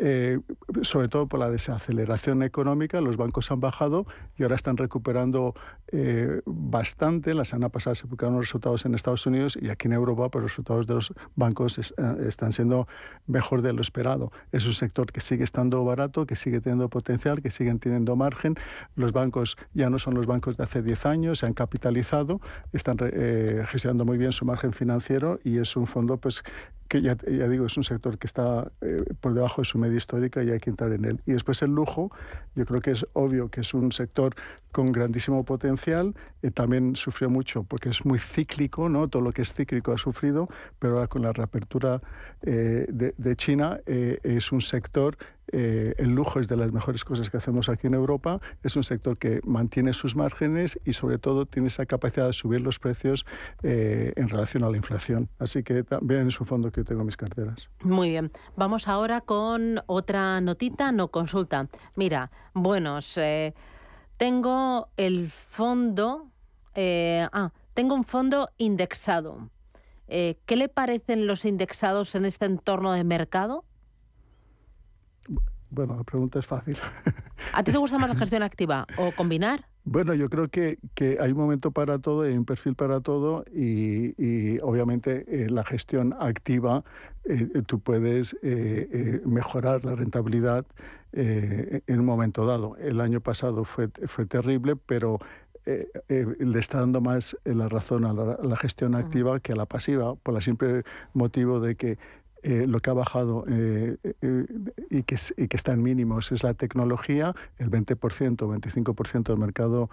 eh, sobre todo por la desaceleración económica, los bancos han bajado y ahora están recuperando eh, bastante. La semana pasada se publicaron los resultados en Estados Unidos y aquí en Europa pues, los resultados de los bancos eh, están siendo mejor de lo esperado. Es un sector que sigue estando barato, que sigue teniendo potencial, que siguen teniendo margen. Los bancos ya no son los bancos de hace 10 años, se han capitalizado, están gestionando muy bien su margen financiero y es un fondo pues, que ya, ya, digo, es un sector que está por debajo de su media histórica y hay que entrar en él. Y después el lujo, yo creo que es obvio que es un sector con grandísimo potencial, eh, también sufrió mucho porque es muy cíclico, ¿no? todo lo que es cíclico ha sufrido, pero ahora con la reapertura eh, de, China eh, es un sector eh, el lujo es de las mejores cosas que hacemos aquí en Europa. Es un sector que mantiene sus márgenes y sobre todo tiene esa capacidad de subir los precios eh, en relación a la inflación. Así que también es un fondo que yo tengo en mis carteras. Muy bien. Vamos ahora con otra notita, no consulta. Mira, buenos. Eh, tengo el fondo. ah, tengo un fondo indexado. ¿Qué le parecen los indexados en este entorno de mercado? Bueno, la pregunta es fácil. ¿A ti te gusta más la gestión activa o combinar? Bueno, yo creo que, que hay un momento para todo, hay un perfil para todo y, obviamente eh, la gestión activa, eh, tú puedes eh, mejorar la rentabilidad en un momento dado. El año pasado fue, fue terrible, pero le está dando más la razón a la, gestión activa que a la pasiva, por el simple motivo de que eh, lo que ha bajado eh, eh, y, que, y, está en mínimos es la tecnología, el 20%, 25% del mercado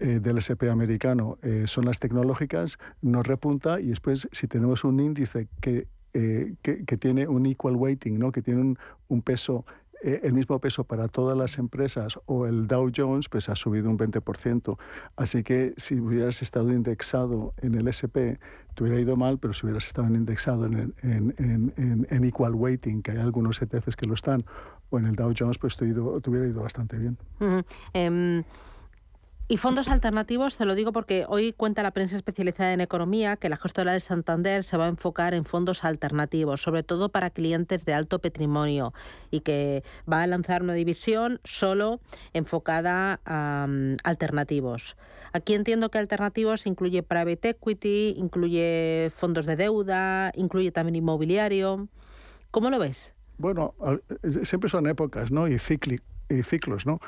del SP americano son las tecnológicas, nos repunta y después si tenemos un índice que, que, tiene un equal weighting, ¿no? que tiene un peso eh, el mismo peso para todas las empresas o el Dow Jones pues ha subido un 20%. Así que si hubieras estado indexado en el SP, te hubiera ido mal, pero si hubieras estado indexado en, en, en, Equal Weighting, que hay algunos ETFs que lo están, o en el Dow Jones, pues te, hubiera ido bastante bien. Y fondos alternativos, te lo digo porque hoy cuenta la prensa especializada en economía que la gestora de Santander se va a enfocar en fondos alternativos, sobre todo para clientes de alto patrimonio, y que va a lanzar una división solo enfocada a mm, alternativos. Aquí entiendo que alternativos incluye private equity, incluye fondos de deuda, incluye también inmobiliario. ¿Cómo lo ves? Bueno, siempre son épocas, ¿no? Y cíclicos ciclos. ¿no?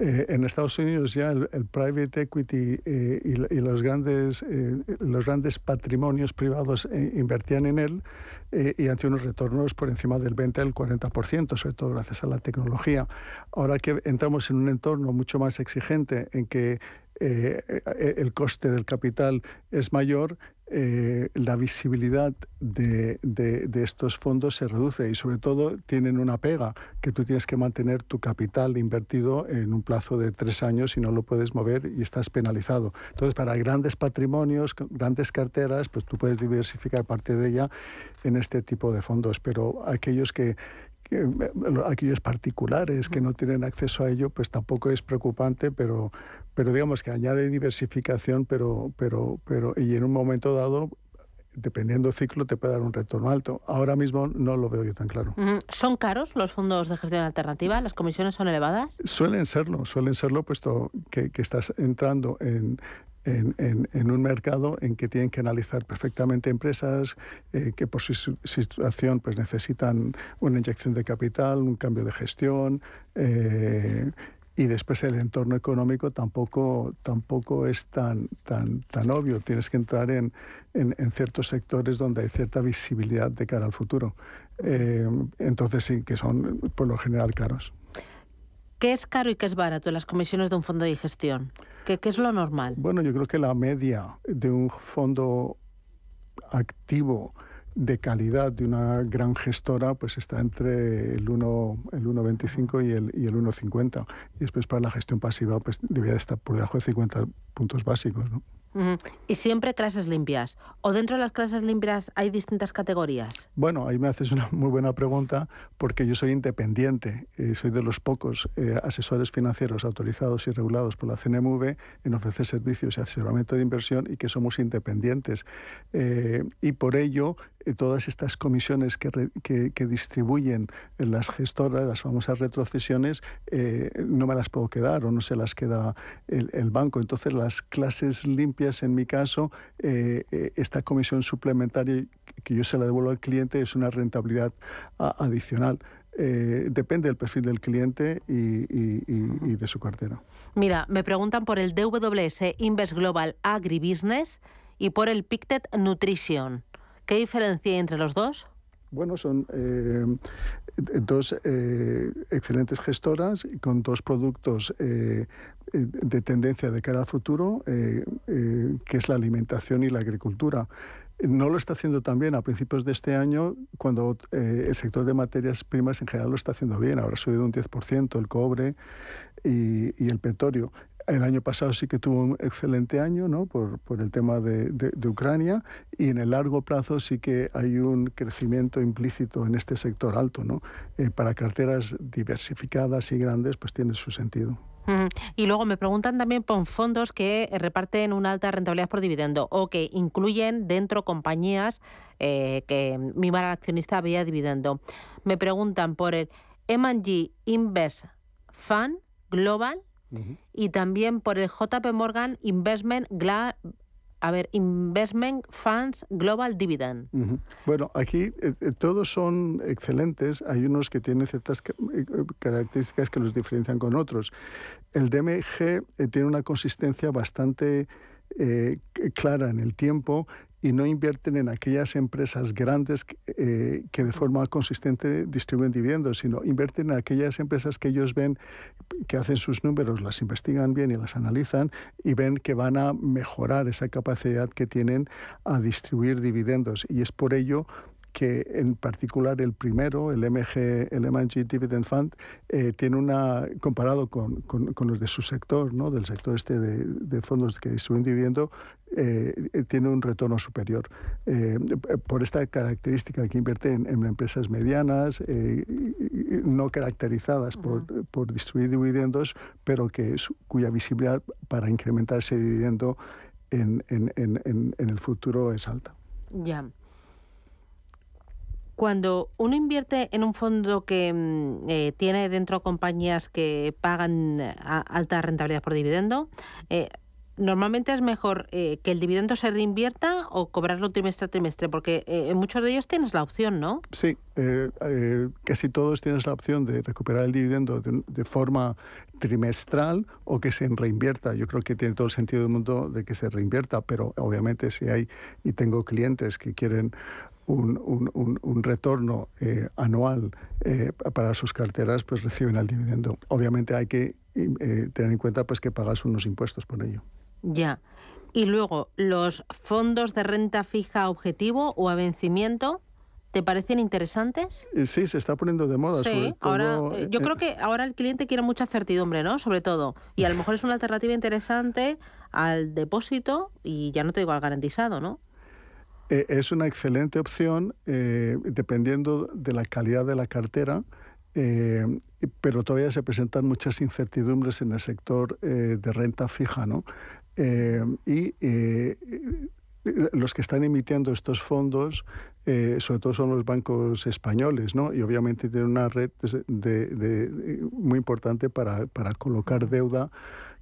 Eh, en Estados Unidos ya el, private equity eh, y, los, grandes, eh, los grandes patrimonios privados invertían en él y tenido unos retornos por encima del 20 al 40%, sobre todo gracias a la tecnología. Ahora que entramos en un entorno mucho más exigente en que el coste del capital es mayor, eh, la visibilidad de, de, estos fondos se reduce y sobre todo tienen una pega, que tú tienes que mantener tu capital invertido en un plazo de tres años y no lo puedes mover y estás penalizado. Entonces, para grandes patrimonios, grandes carteras, pues tú puedes diversificar parte de ella en este tipo de fondos, pero aquellos que aquellos particulares que no tienen acceso a ello, pues tampoco es preocupante, pero, pero digamos que añade diversificación, pero, pero, pero, y en un momento dado, dependiendo del ciclo, te puede dar un retorno alto. Ahora mismo no lo veo yo tan claro. ¿Son caros los fondos de gestión alternativa? ¿Las comisiones son elevadas? Suelen serlo, suelen serlo, puesto que, que estás entrando en, en, un mercado en que tienen que analizar perfectamente empresas eh, que por su situación pues necesitan una inyección de capital, un cambio de gestión. Eh, y después el entorno económico tampoco, tampoco es tan, tan, tan obvio. Tienes que entrar en, en, ciertos sectores donde hay cierta visibilidad de cara al futuro. Eh, entonces sí, que son por lo general caros. ¿Qué es caro y qué es barato en las comisiones de un fondo de gestión? ¿Qué, es lo normal? Bueno, yo creo que la media de un fondo activo de calidad de una gran gestora pues está entre el 1,25 el 1, y el, y el 1,50. Y después para la gestión pasiva pues debería estar por debajo de 50 puntos básicos. ¿no? Y siempre clases limpias. ¿O dentro de las clases limpias hay distintas categorías? Bueno, ahí me haces una muy buena pregunta porque yo soy independiente. y soy de los pocos eh, asesores financieros autorizados y regulados por la CNMV en ofrecer servicios y asesoramiento de inversión y que somos independientes. Eh, y por ello eh, todas estas comisiones que, que, distribuyen las gestoras, las famosas retrocesiones, eh, no me las puedo quedar o no se las queda el, banco. Entonces, las clases limpias, en mi caso, eh, esta comisión suplementaria que yo se la devuelvo al cliente es una rentabilidad adicional. depende del perfil del cliente y, y, de su cartera. Mira, me preguntan por el DWS Invest Global Agribusiness y por el Pictet Nutrition. ¿Qué diferencia entre los dos? Bueno, son eh, dos eh, excelentes gestoras con dos productos eh, de tendencia de cara al futuro, que es la alimentación y la agricultura. No lo está haciendo tan bien a principios de este año, cuando el sector de materias primas en general lo está haciendo bien. Ahora ha subido un 10% el cobre y el petróleo. El año pasado sí que tuvo un excelente año ¿no? por, por el tema de, Ucrania y en el largo plazo sí que hay un crecimiento implícito en este sector alto. ¿no? Eh, para carteras diversificadas y grandes pues tiene su sentido. Y luego me preguntan también por fondos que reparten una alta rentabilidad por dividendo o que incluyen dentro compañías eh, que mi accionista había dividendo. Me preguntan por el M&G Invest Fund Global y también por el JP Morgan Investment a ver, Investment Funds Global Dividend. Bueno, aquí eh, eh, todos son excelentes. Hay unos que tienen ciertas eh, características que los diferencian con otros. El DMG tiene una consistencia bastante clara en el tiempo y no invierten en aquellas empresas grandes eh, que de forma consistente distribuyen dividendos, sino invierten en aquellas empresas que ellos ven que hacen sus números, las investigan bien y las analizan y ven que van a mejorar esa capacidad que tienen a distribuir dividendos. Y es por ello que en particular el primero, el MG, el MG Dividend Fund, eh, tiene una, comparado con, con, los de su sector, ¿no? del sector este de, de fondos que distribuyen dividendo, eh, tiene un retorno superior. Eh, por esta característica que invierte en, empresas medianas, no caracterizadas por, por, distribuir dividendos, pero que cuya visibilidad para incrementar ese dividendo en, en, en el futuro es alta. Ya. Cuando uno invierte en un fondo que mm, eh, tiene dentro compañías que pagan eh, alta rentabilidad por dividendo, eh, normalmente es mejor que el dividendo se reinvierta o cobrarlo trimestre a trimestre, porque en muchos de ellos tienes la opción, ¿no? Sí, casi todos tienes la opción de recuperar el dividendo de, forma trimestral o que se reinvierta. Yo creo que tiene todo el sentido del mundo de que se reinvierta, pero obviamente si hay, y tengo clientes que quieren un, un, un retorno eh, anual eh, para sus carteras, pues reciben el dividendo. Obviamente hay que eh, tener en cuenta pues que pagas unos impuestos por ello. Ya. Y luego, ¿los fondos de renta fija objetivo o a vencimiento ¿Te parecen interesantes? Sí, se está poniendo de moda. Sí, ahora, yo creo que ahora el cliente quiere mucha certidumbre, ¿no? Sobre todo. Y a lo mejor es una alternativa interesante al depósito y ya no te digo al garantizado, ¿no? Eh, es una excelente opción eh, dependiendo de la calidad de la cartera, eh, pero todavía se presentan muchas incertidumbres en el sector de renta fija. ¿no? Y los que están emitiendo estos fondos, sobre todo son los bancos españoles, ¿no? y obviamente tienen una red muy importante para, para colocar deuda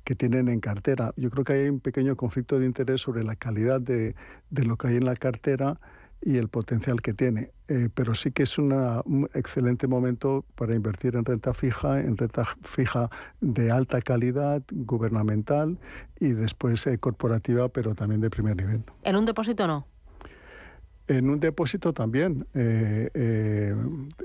que tienen en cartera. Yo creo que hay un pequeño conflicto de interés sobre la calidad de, de lo que hay en la cartera y el potencial que tiene. Eh, pero sí que es un excelente momento para invertir en renta fija, en renta fija de alta calidad, gubernamental y después eh, corporativa, pero también de primer nivel. ¿En un depósito no? En un depósito también. Eh, eh,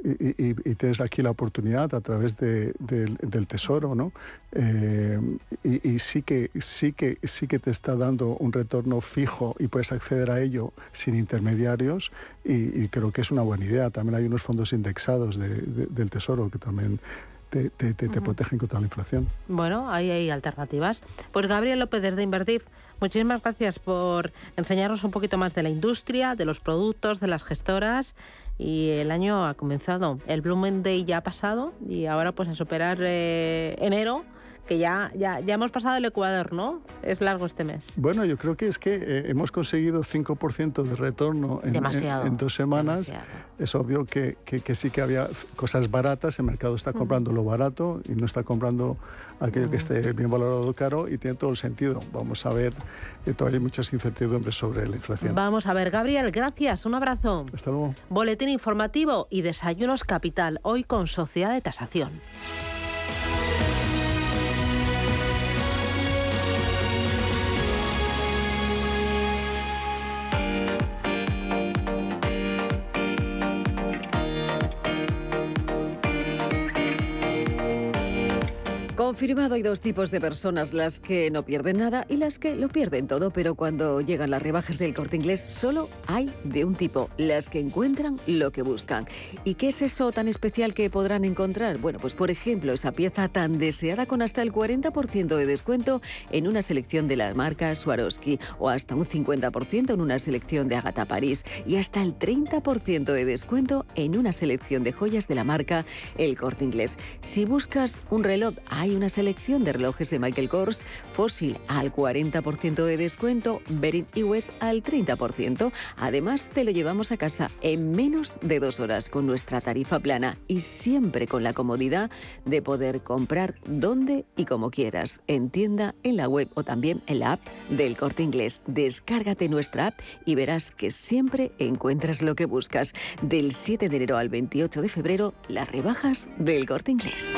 y, tienes aquí la oportunidad a través del tesoro, ¿no? Eh, y, sí que sí que sí que te está dando un retorno fijo y puedes acceder a ello sin intermediarios. Y, creo que es una buena idea. También hay unos fondos indexados del tesoro que también te, te, protegen contra la inflación. Bueno, ahí hay alternativas. Pues Gabriel López desde Invertif, muchísimas gracias por enseñarnos un poquito más de la industria, de los productos, de las gestoras. Y el año ha comenzado. El Blooming Day ya ha pasado y ahora pues a superar eh, enero que ya, ya, ya hemos pasado el Ecuador, ¿no? Es largo este mes. Bueno, yo creo que es que eh, hemos conseguido 5% de retorno en, en, dos semanas. Es obvio que, que, sí que había cosas baratas, el mercado está comprando lo barato y no está comprando aquello que esté bien valorado caro y tiene todo el sentido. Vamos a ver, que todavía hay muchas incertidumbres sobre la inflación. Vamos a ver, Gabriel, gracias, un abrazo. Hasta luego. Boletín informativo y desayunos capital, hoy con sociedad de tasación. Confirmado, hay dos tipos de personas, las que no pierden nada y las que lo pierden todo, pero cuando llegan las rebajas del corte inglés solo hay de un tipo, las que encuentran lo que buscan. ¿Y qué es eso tan especial que podrán encontrar? Bueno, pues por ejemplo, esa pieza tan deseada con hasta el 40% de descuento en una selección de la marca Swarovski o hasta un 50% en una selección de Agatha París y hasta el 30% de descuento en una selección de joyas de la marca El Corte Inglés. Si buscas un reloj hay una selección de relojes de Michael Kors, Fossil al 40% de descuento, Bering y West al 30%. Además, te lo llevamos a casa en menos de dos horas con nuestra tarifa plana y siempre con la comodidad de poder comprar donde y como quieras, en tienda, en la web o también en la app del Corte Inglés. Descárgate nuestra app y verás que siempre encuentras lo que buscas. Del 7 de enero al 28 de febrero, las rebajas del Corte Inglés.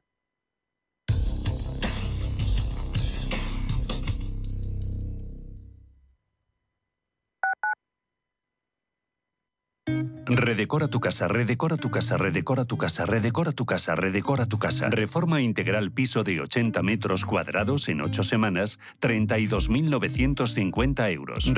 Redecora tu casa, redecora tu casa, redecora tu casa, redecora tu casa, redecora tu casa. Reforma integral piso de 80 metros cuadrados en 8 semanas, 32.950 euros.